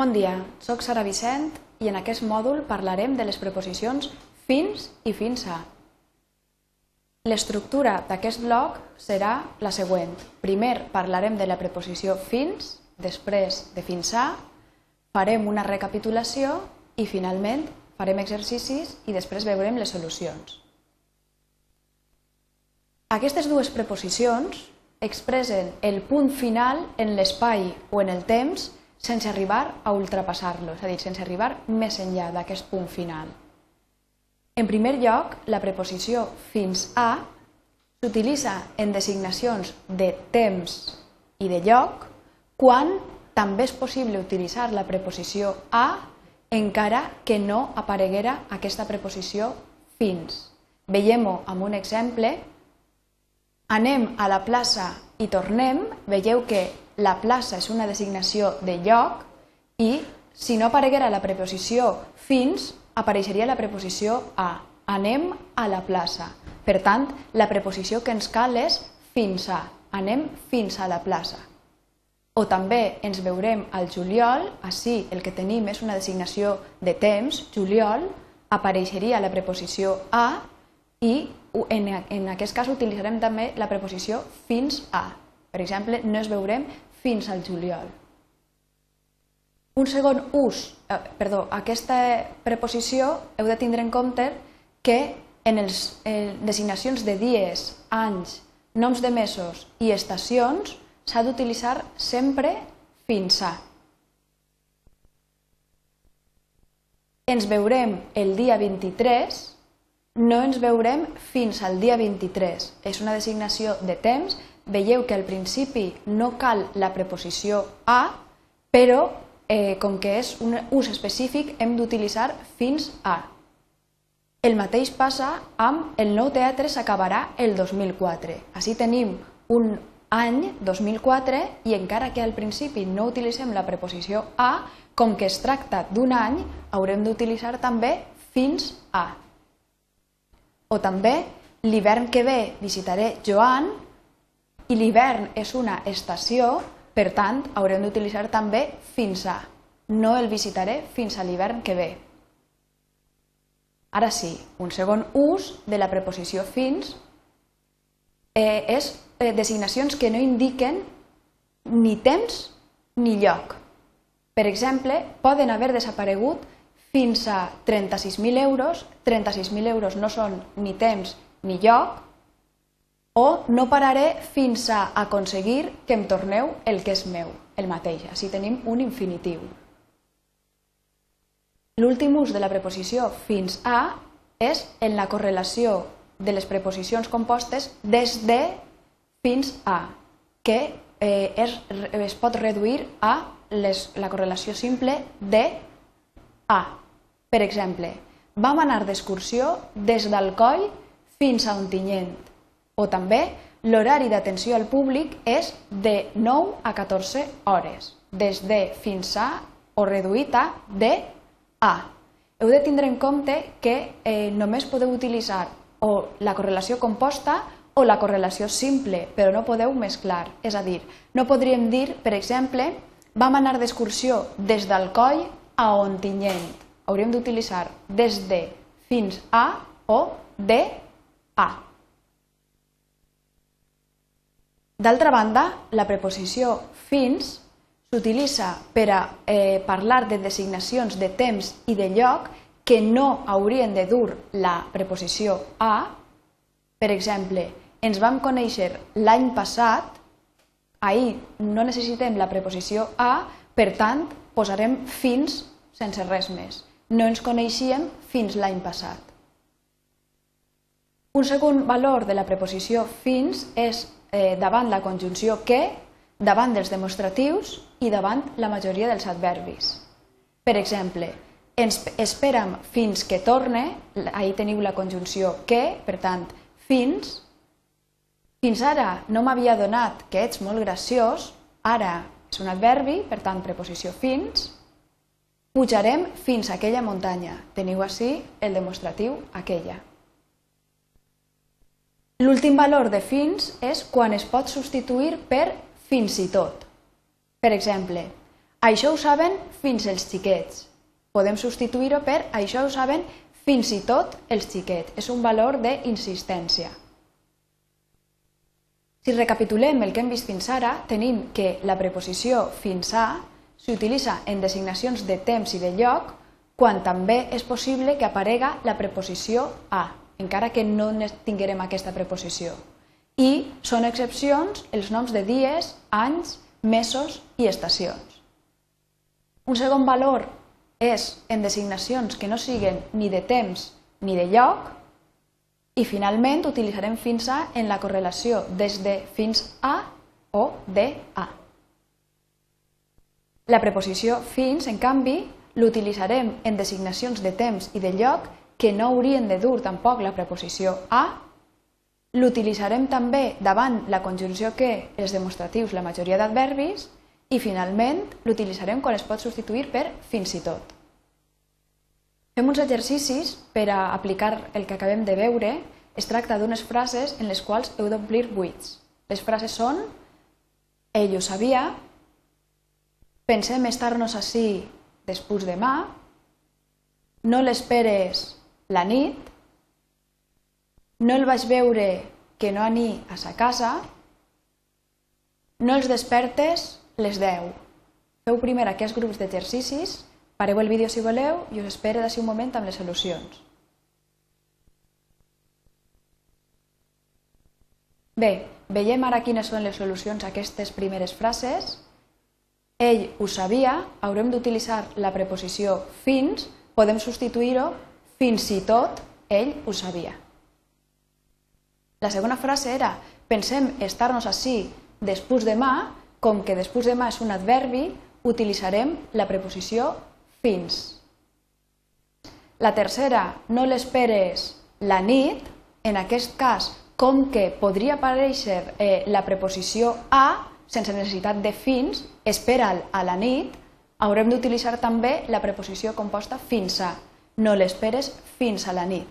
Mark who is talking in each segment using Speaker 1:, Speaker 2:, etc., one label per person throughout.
Speaker 1: Bon dia, sóc Sara Vicent i en aquest mòdul parlarem de les preposicions fins i fins a. L'estructura d'aquest bloc serà la següent. Primer parlarem de la preposició fins, després de fins a, farem una recapitulació i finalment farem exercicis i després veurem les solucions. Aquestes dues preposicions expressen el punt final en l'espai o en el temps sense arribar a ultrapassar-lo, és a dir, sense arribar més enllà d'aquest punt final. En primer lloc, la preposició fins a s'utilitza en designacions de temps i de lloc quan també és possible utilitzar la preposició a encara que no apareguera aquesta preposició fins. Veiem-ho amb un exemple. Anem a la plaça i tornem, veieu que la plaça és una designació de lloc i si no apareguera la preposició fins, apareixeria la preposició a. Anem a la plaça. Per tant, la preposició que ens cal és fins a. Anem fins a la plaça. O també ens veurem al juliol, així el que tenim és una designació de temps, juliol, apareixeria la preposició a i en, en aquest cas utilitzarem també la preposició fins a. Per exemple, no es veurem fins al juliol. Un segon ús, eh, perdó, aquesta preposició heu de tindre en compte que en les eh, designacions de dies, anys, noms de mesos i estacions s'ha d'utilitzar sempre fins a. Ens veurem el dia 23, no ens veurem fins al dia 23. És una designació de temps veieu que al principi no cal la preposició a, però eh, com que és un ús específic hem d'utilitzar fins a. El mateix passa amb el nou teatre s'acabarà el 2004. Així tenim un any 2004 i encara que al principi no utilitzem la preposició a, com que es tracta d'un any, haurem d'utilitzar també fins a. O també l'hivern que ve visitaré Joan i l'hivern és una estació, per tant, haurem d'utilitzar també fins a. No el visitaré fins a l'hivern que ve. Ara sí, un segon ús de la preposició fins eh, és eh, designacions que no indiquen ni temps ni lloc. Per exemple, poden haver desaparegut fins a 36.000 euros, 36.000 euros no són ni temps ni lloc, o no pararé fins a aconseguir que em torneu el que és meu, el mateix. Així tenim un infinitiu. L'últim ús de la preposició fins a és en la correlació de les preposicions compostes des de fins a, que eh, es, es pot reduir a les, la correlació simple de a. Per exemple, vam anar d'excursió des d'Alcoi fins a Ontinyent o també l'horari d'atenció al públic és de 9 a 14 hores, des de fins a o reduït a de a. Heu de tindre en compte que eh, només podeu utilitzar o la correlació composta o la correlació simple, però no podeu mesclar. És a dir, no podríem dir, per exemple, vam anar d'excursió des d'Alcoi a Ontinyent. Hauríem d'utilitzar des de fins a o de a. D'altra banda, la preposició fins s'utilitza per a eh, parlar de designacions de temps i de lloc que no haurien de dur la preposició a. Per exemple, ens vam conèixer l'any passat, ahir no necessitem la preposició a, per tant, posarem fins sense res més. No ens coneixíem fins l'any passat. Un segon valor de la preposició fins és eh, davant la conjunció que, davant dels demostratius i davant la majoria dels adverbis. Per exemple, ens esperam fins que torne, ahir teniu la conjunció que, per tant, fins. Fins ara no m'havia donat que ets molt graciós, ara és un adverbi, per tant, preposició fins. Pujarem fins a aquella muntanya. Teniu així el demostratiu aquella. L'últim valor de fins és quan es pot substituir per fins i tot. Per exemple, Això ho saben fins els xiquets. Podem substituir-ho per això ho saben fins i tot els xiquets. És un valor d'insistència. Si recapitulem el que hem vist fins ara, tenim que la preposició fins a s'utilitza en designacions de temps i de lloc quan també és possible que aparega la preposició a, encara que no tinguem aquesta preposició. I són excepcions els noms de dies, anys, mesos i estacions. Un segon valor és en designacions que no siguen ni de temps ni de lloc i finalment utilitzarem fins a en la correlació des de fins a o de a. La preposició fins, en canvi, l'utilitzarem en designacions de temps i de lloc que no haurien de dur tampoc la preposició a. L'utilitzarem també davant la conjunció que, els demostratius, la majoria d'adverbis, i finalment l'utilitzarem quan es pot substituir per fins i tot. Fem uns exercicis per a aplicar el que acabem de veure. Es tracta d'unes frases en les quals heu d'omplir buits. Les frases són ell ho sabia, pensem estar-nos així després demà, no l'esperes la nit, no el vaig veure que no ani a sa casa, no els despertes les 10. Feu primer aquests grups d'exercicis, pareu el vídeo si voleu i us espero d'ací un moment amb les solucions. Bé, veiem ara quines són les solucions a aquestes primeres frases. Ell ho sabia, haurem d'utilitzar la preposició fins, podem substituir-ho fins i tot ell ho sabia. La segona frase era pensem estar-nos així després demà, com que després demà és un adverbi, utilitzarem la preposició fins. La tercera, no l'esperes la nit, en aquest cas, com que podria aparèixer eh, la preposició a, sense necessitat de fins, espera'l a la nit, haurem d'utilitzar també la preposició composta fins a. No l'esperes fins a la nit.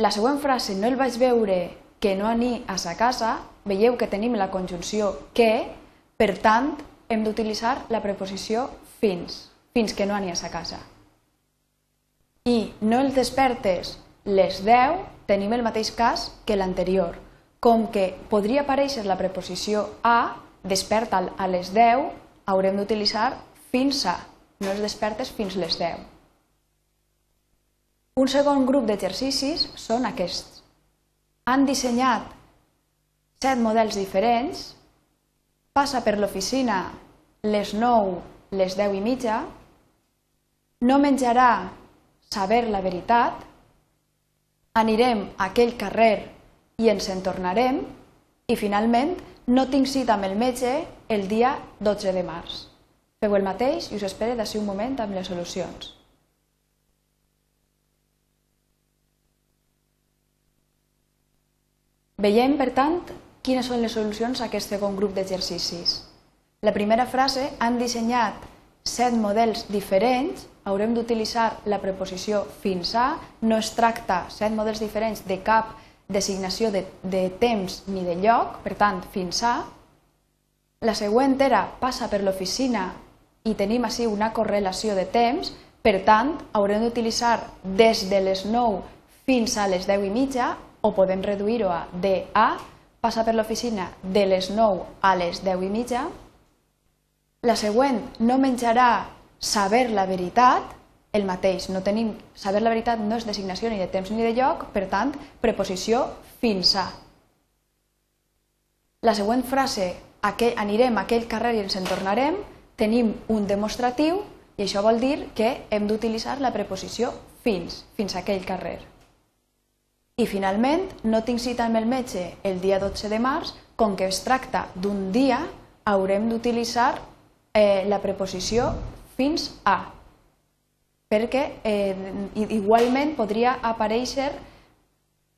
Speaker 1: La següent frase, no el vaig veure que no ani a sa casa, veieu que tenim la conjunció que, per tant, hem d'utilitzar la preposició fins, fins que no ani a sa casa. I no el despertes les 10, tenim el mateix cas que l'anterior. Com que podria aparèixer la preposició a, desperta'l a les 10, haurem d'utilitzar fins a, no els despertes fins les 10. Un segon grup d'exercicis són aquests han dissenyat set models diferents, passa per l'oficina les 9, les 10 i mitja, no menjarà saber la veritat, anirem a aquell carrer i ens en tornarem i finalment no tinc cita amb el metge el dia 12 de març. Feu el mateix i us espero d'ací un moment amb les solucions. Veiem, per tant, quines són les solucions a aquest segon grup d'exercicis. La primera frase, han dissenyat set models diferents, haurem d'utilitzar la preposició fins a, no es tracta set models diferents de cap designació de, de temps ni de lloc, per tant, fins a. La següent era passa per l'oficina i tenim així una correlació de temps, per tant, haurem d'utilitzar des de les 9 fins a les 10 i mitja o podem reduir-ho a de a, passa per l'oficina de les 9 a les 10 i mitja. La següent, no menjarà saber la veritat, el mateix. No tenim, saber la veritat no és designació ni de temps ni de lloc, per tant, preposició fins a. La següent frase, aquell, anirem a aquell carrer i ens en tornarem, tenim un demostratiu i això vol dir que hem d'utilitzar la preposició fins, fins a aquell carrer. I finalment, no tinc cita amb el metge el dia 12 de març, com que es tracta d'un dia, haurem d'utilitzar eh, la preposició fins a, perquè eh, igualment podria aparèixer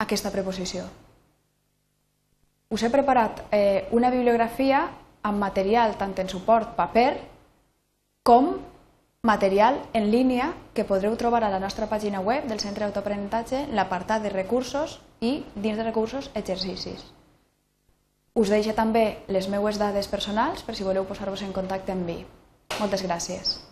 Speaker 1: aquesta preposició. Us he preparat eh, una bibliografia amb material tant en suport paper com material en línia que podreu trobar a la nostra pàgina web del Centre d'Autoaprenentatge, l'apartat de recursos i, dins de recursos, exercicis. Us deixo també les meues dades personals per si voleu posar-vos en contacte amb mi. Moltes gràcies.